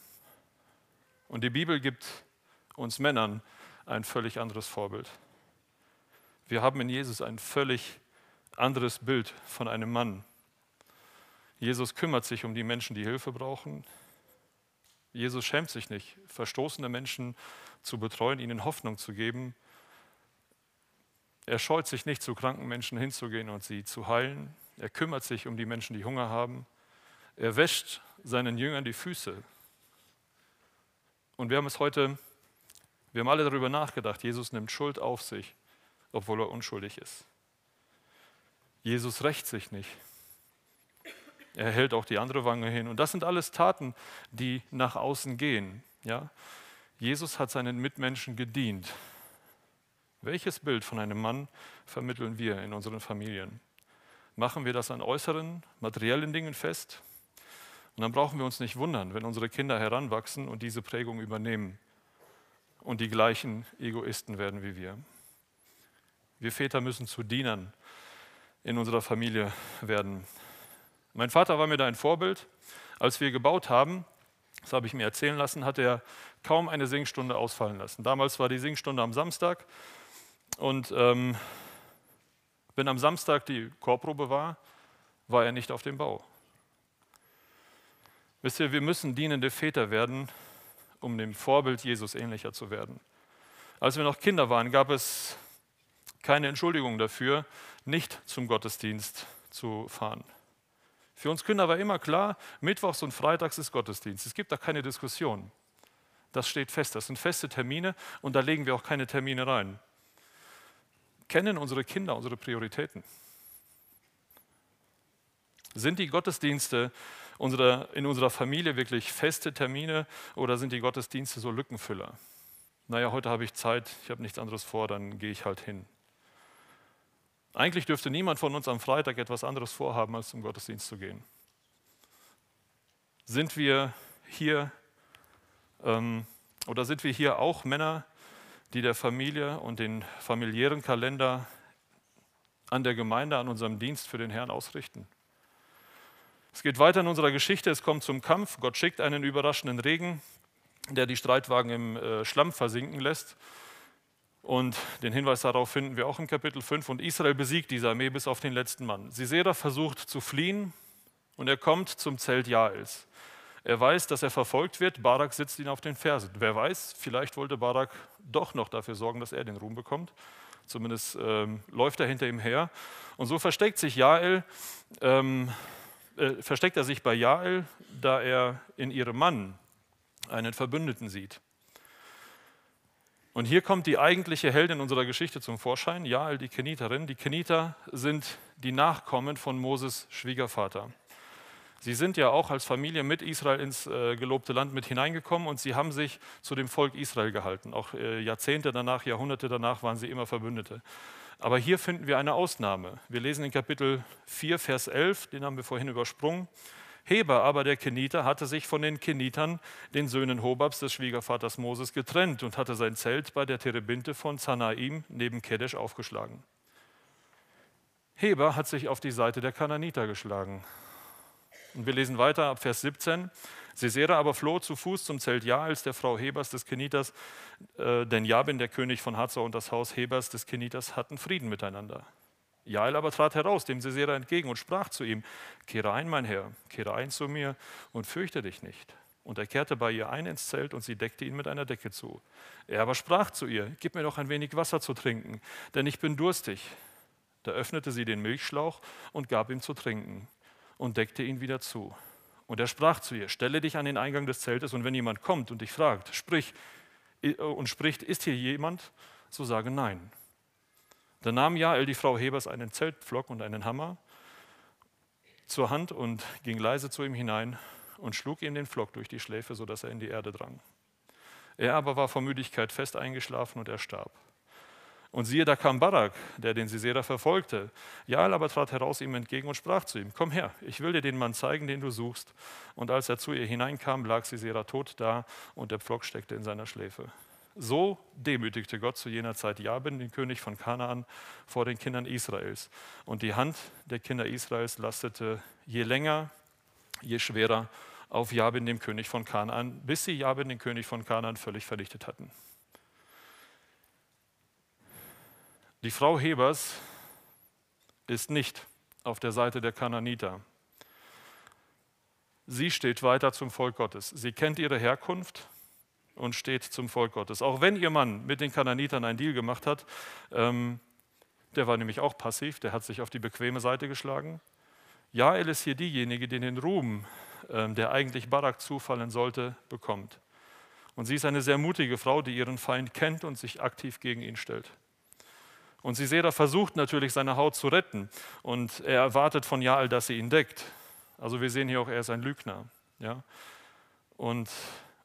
Und die Bibel gibt uns Männern ein völlig anderes Vorbild. Wir haben in Jesus ein völlig anderes Bild von einem Mann. Jesus kümmert sich um die Menschen, die Hilfe brauchen. Jesus schämt sich nicht, verstoßene Menschen zu betreuen, ihnen Hoffnung zu geben. Er scheut sich nicht, zu kranken Menschen hinzugehen und sie zu heilen. Er kümmert sich um die Menschen, die Hunger haben. Er wäscht seinen Jüngern die Füße, und wir haben es heute, wir haben alle darüber nachgedacht, Jesus nimmt Schuld auf sich, obwohl er unschuldig ist. Jesus rächt sich nicht. Er hält auch die andere Wange hin. Und das sind alles Taten, die nach außen gehen. Ja? Jesus hat seinen Mitmenschen gedient. Welches Bild von einem Mann vermitteln wir in unseren Familien? Machen wir das an äußeren, materiellen Dingen fest? Und dann brauchen wir uns nicht wundern, wenn unsere Kinder heranwachsen und diese Prägung übernehmen und die gleichen Egoisten werden wie wir. Wir Väter müssen zu Dienern in unserer Familie werden. Mein Vater war mir da ein Vorbild. Als wir gebaut haben, das habe ich mir erzählen lassen, hat er kaum eine Singstunde ausfallen lassen. Damals war die Singstunde am Samstag und ähm, wenn am Samstag die Chorprobe war, war er nicht auf dem Bau. Wisst ihr, wir müssen dienende Väter werden, um dem Vorbild Jesus ähnlicher zu werden. Als wir noch Kinder waren, gab es keine Entschuldigung dafür, nicht zum Gottesdienst zu fahren. Für uns Kinder war immer klar, Mittwochs und Freitags ist Gottesdienst. Es gibt da keine Diskussion. Das steht fest. Das sind feste Termine und da legen wir auch keine Termine rein. Kennen unsere Kinder unsere Prioritäten? Sind die Gottesdienste in unserer Familie wirklich feste Termine oder sind die Gottesdienste so Lückenfüller? Naja, heute habe ich Zeit, ich habe nichts anderes vor, dann gehe ich halt hin. Eigentlich dürfte niemand von uns am Freitag etwas anderes vorhaben, als zum Gottesdienst zu gehen. Sind wir hier ähm, oder sind wir hier auch Männer, die der Familie und den familiären Kalender an der Gemeinde, an unserem Dienst für den Herrn ausrichten? Es geht weiter in unserer Geschichte, es kommt zum Kampf, Gott schickt einen überraschenden Regen, der die Streitwagen im äh, Schlamm versinken lässt. Und den Hinweis darauf finden wir auch im Kapitel 5. Und Israel besiegt diese Armee bis auf den letzten Mann. Sisera versucht zu fliehen und er kommt zum Zelt Jaels. Er weiß, dass er verfolgt wird. Barak sitzt ihn auf den Fersen. Wer weiß, vielleicht wollte Barak doch noch dafür sorgen, dass er den Ruhm bekommt. Zumindest ähm, läuft er hinter ihm her. Und so versteckt sich Jael, ähm, äh, versteckt er sich bei Jael, da er in ihrem Mann einen Verbündeten sieht. Und hier kommt die eigentliche Heldin unserer Geschichte zum Vorschein, Jael, die Keniterin. Die Keniter sind die Nachkommen von Moses Schwiegervater. Sie sind ja auch als Familie mit Israel ins äh, gelobte Land mit hineingekommen und sie haben sich zu dem Volk Israel gehalten. Auch äh, Jahrzehnte danach, Jahrhunderte danach waren sie immer Verbündete. Aber hier finden wir eine Ausnahme. Wir lesen in Kapitel 4, Vers 11, den haben wir vorhin übersprungen. Heber aber der Keniter hatte sich von den Kenitern, den Söhnen Hobabs des Schwiegervaters Moses, getrennt und hatte sein Zelt bei der Terebinte von Zanaim neben Kedesh aufgeschlagen. Heber hat sich auf die Seite der Kananiter geschlagen. Und wir lesen weiter ab Vers 17. Sisera aber floh zu Fuß zum Zelt Jaels, der Frau Hebers des Keniters, äh, denn Jabin, der König von Hazor und das Haus Hebers des Keniters hatten Frieden miteinander. Jael aber trat heraus dem Sisera entgegen und sprach zu ihm, kehre ein, mein Herr, kehre ein zu mir und fürchte dich nicht. Und er kehrte bei ihr ein ins Zelt und sie deckte ihn mit einer Decke zu. Er aber sprach zu ihr, gib mir doch ein wenig Wasser zu trinken, denn ich bin durstig. Da öffnete sie den Milchschlauch und gab ihm zu trinken und deckte ihn wieder zu. Und er sprach zu ihr, stelle dich an den Eingang des Zeltes und wenn jemand kommt und dich fragt, sprich und spricht, ist hier jemand, so sage nein. Da nahm Jael, die Frau Hebers, einen Zeltpflock und einen Hammer zur Hand und ging leise zu ihm hinein und schlug ihm den Pflock durch die Schläfe, sodass er in die Erde drang. Er aber war vor Müdigkeit fest eingeschlafen und er starb. Und siehe, da kam Barak, der den Sisera verfolgte. Jael aber trat heraus ihm entgegen und sprach zu ihm, komm her, ich will dir den Mann zeigen, den du suchst. Und als er zu ihr hineinkam, lag Sisera tot da und der Pflock steckte in seiner Schläfe. So demütigte Gott zu jener Zeit Jabin, den König von Kanaan, vor den Kindern Israels. Und die Hand der Kinder Israels lastete je länger, je schwerer auf Jabin, dem König von Kanaan, bis sie Jabin, den König von Kanaan, völlig vernichtet hatten. Die Frau Hebers ist nicht auf der Seite der Kananiter. Sie steht weiter zum Volk Gottes. Sie kennt ihre Herkunft, und steht zum Volk Gottes. Auch wenn ihr Mann mit den Kananitern einen Deal gemacht hat, ähm, der war nämlich auch passiv, der hat sich auf die bequeme Seite geschlagen. Jael ist hier diejenige, die den Ruhm, ähm, der eigentlich Barak zufallen sollte, bekommt. Und sie ist eine sehr mutige Frau, die ihren Feind kennt und sich aktiv gegen ihn stellt. Und Sisera versucht natürlich, seine Haut zu retten. Und er erwartet von Jael, dass sie ihn deckt. Also wir sehen hier auch, er ist ein Lügner. Ja? Und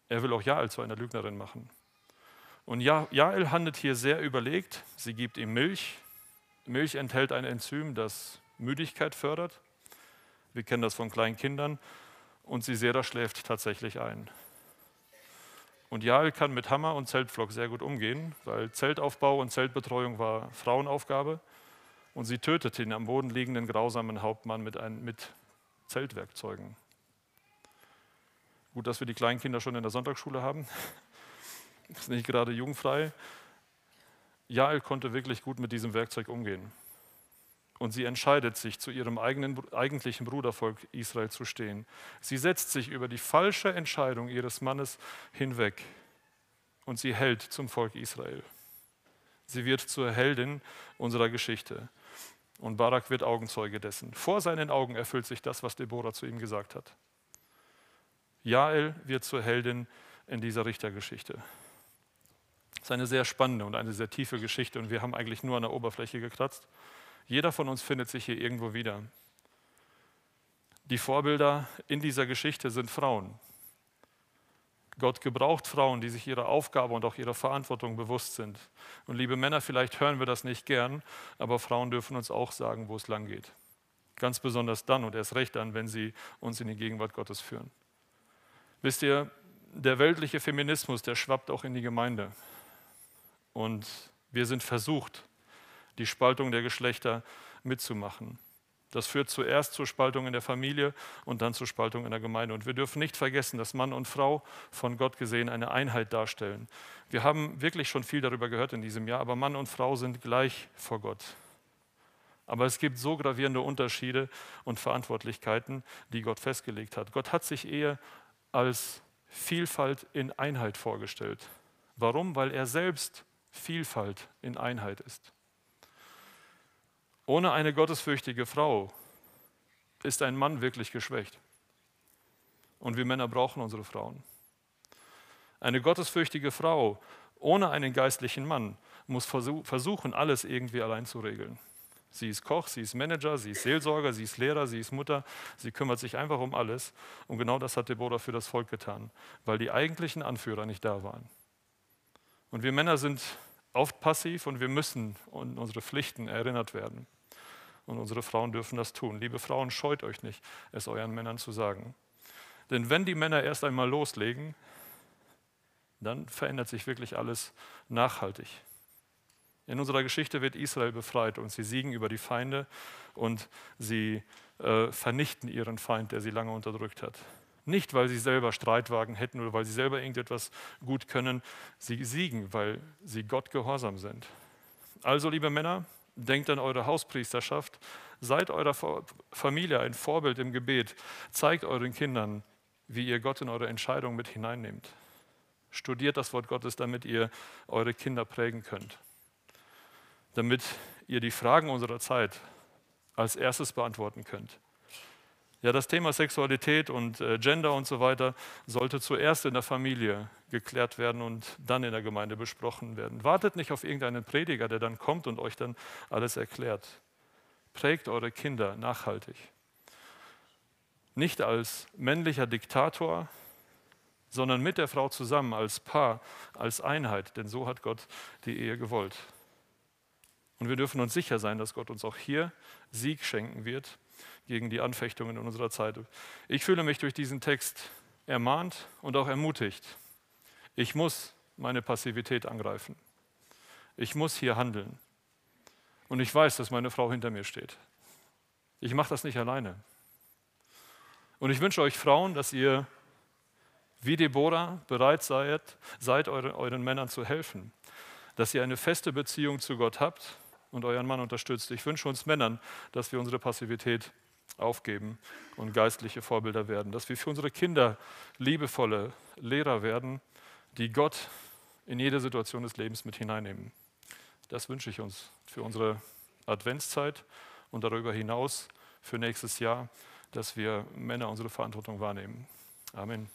er will auch Jael zu einer Lügnerin machen. Und Jael handelt hier sehr überlegt. Sie gibt ihm Milch. Milch enthält ein Enzym, das Müdigkeit fördert. Wir kennen das von kleinen Kindern. Und Sisera schläft tatsächlich ein. Und Jael kann mit Hammer und Zeltpflock sehr gut umgehen, weil Zeltaufbau und Zeltbetreuung war Frauenaufgabe. Und sie tötet den am Boden liegenden grausamen Hauptmann mit, ein, mit Zeltwerkzeugen. Gut, dass wir die kleinen Kinder schon in der Sonntagsschule haben. Ist nicht gerade jugendfrei. Jael konnte wirklich gut mit diesem Werkzeug umgehen. Und sie entscheidet sich, zu ihrem eigenen, eigentlichen Brudervolk Israel zu stehen. Sie setzt sich über die falsche Entscheidung ihres Mannes hinweg und sie hält zum Volk Israel. Sie wird zur Heldin unserer Geschichte. Und Barak wird Augenzeuge dessen. Vor seinen Augen erfüllt sich das, was Deborah zu ihm gesagt hat. Jael wird zur Heldin in dieser Richtergeschichte. Das ist eine sehr spannende und eine sehr tiefe Geschichte und wir haben eigentlich nur an der Oberfläche gekratzt. Jeder von uns findet sich hier irgendwo wieder. Die Vorbilder in dieser Geschichte sind Frauen. Gott gebraucht Frauen, die sich ihrer Aufgabe und auch ihrer Verantwortung bewusst sind. Und liebe Männer, vielleicht hören wir das nicht gern, aber Frauen dürfen uns auch sagen, wo es lang geht. Ganz besonders dann und erst recht dann, wenn sie uns in die Gegenwart Gottes führen. Wisst ihr, der weltliche Feminismus, der schwappt auch in die Gemeinde. Und wir sind versucht, die Spaltung der Geschlechter mitzumachen. Das führt zuerst zur Spaltung in der Familie und dann zur Spaltung in der Gemeinde. Und wir dürfen nicht vergessen, dass Mann und Frau von Gott gesehen eine Einheit darstellen. Wir haben wirklich schon viel darüber gehört in diesem Jahr, aber Mann und Frau sind gleich vor Gott. Aber es gibt so gravierende Unterschiede und Verantwortlichkeiten, die Gott festgelegt hat. Gott hat sich Ehe als Vielfalt in Einheit vorgestellt. Warum? Weil er selbst Vielfalt in Einheit ist. Ohne eine gottesfürchtige Frau ist ein Mann wirklich geschwächt. Und wir Männer brauchen unsere Frauen. Eine gottesfürchtige Frau ohne einen geistlichen Mann muss versuchen, alles irgendwie allein zu regeln. Sie ist Koch, sie ist Manager, sie ist Seelsorger, sie ist Lehrer, sie ist Mutter. Sie kümmert sich einfach um alles. Und genau das hat Deborah für das Volk getan, weil die eigentlichen Anführer nicht da waren. Und wir Männer sind oft passiv und wir müssen an unsere Pflichten erinnert werden. Und unsere Frauen dürfen das tun. Liebe Frauen, scheut euch nicht, es euren Männern zu sagen. Denn wenn die Männer erst einmal loslegen, dann verändert sich wirklich alles nachhaltig. In unserer Geschichte wird Israel befreit und sie siegen über die Feinde und sie äh, vernichten ihren Feind, der sie lange unterdrückt hat. Nicht, weil sie selber Streitwagen hätten oder weil sie selber irgendetwas gut können. Sie siegen, weil sie Gott gehorsam sind. Also, liebe Männer, Denkt an eure Hauspriesterschaft. Seid eurer Familie ein Vorbild im Gebet. Zeigt euren Kindern, wie ihr Gott in eure Entscheidung mit hineinnehmt. Studiert das Wort Gottes, damit ihr eure Kinder prägen könnt. Damit ihr die Fragen unserer Zeit als erstes beantworten könnt. Ja, das Thema Sexualität und äh, Gender und so weiter sollte zuerst in der Familie geklärt werden und dann in der Gemeinde besprochen werden. Wartet nicht auf irgendeinen Prediger, der dann kommt und euch dann alles erklärt. Prägt eure Kinder nachhaltig. Nicht als männlicher Diktator, sondern mit der Frau zusammen, als Paar, als Einheit, denn so hat Gott die Ehe gewollt. Und wir dürfen uns sicher sein, dass Gott uns auch hier Sieg schenken wird gegen die Anfechtungen in unserer Zeit. Ich fühle mich durch diesen Text ermahnt und auch ermutigt. Ich muss meine Passivität angreifen. Ich muss hier handeln. Und ich weiß, dass meine Frau hinter mir steht. Ich mache das nicht alleine. Und ich wünsche euch Frauen, dass ihr wie Deborah bereit seid, seid euren, euren Männern zu helfen. Dass ihr eine feste Beziehung zu Gott habt und euren Mann unterstützt. Ich wünsche uns Männern, dass wir unsere Passivität aufgeben und geistliche Vorbilder werden, dass wir für unsere Kinder liebevolle Lehrer werden, die Gott in jede Situation des Lebens mit hineinnehmen. Das wünsche ich uns für unsere Adventszeit und darüber hinaus für nächstes Jahr, dass wir Männer unsere Verantwortung wahrnehmen. Amen.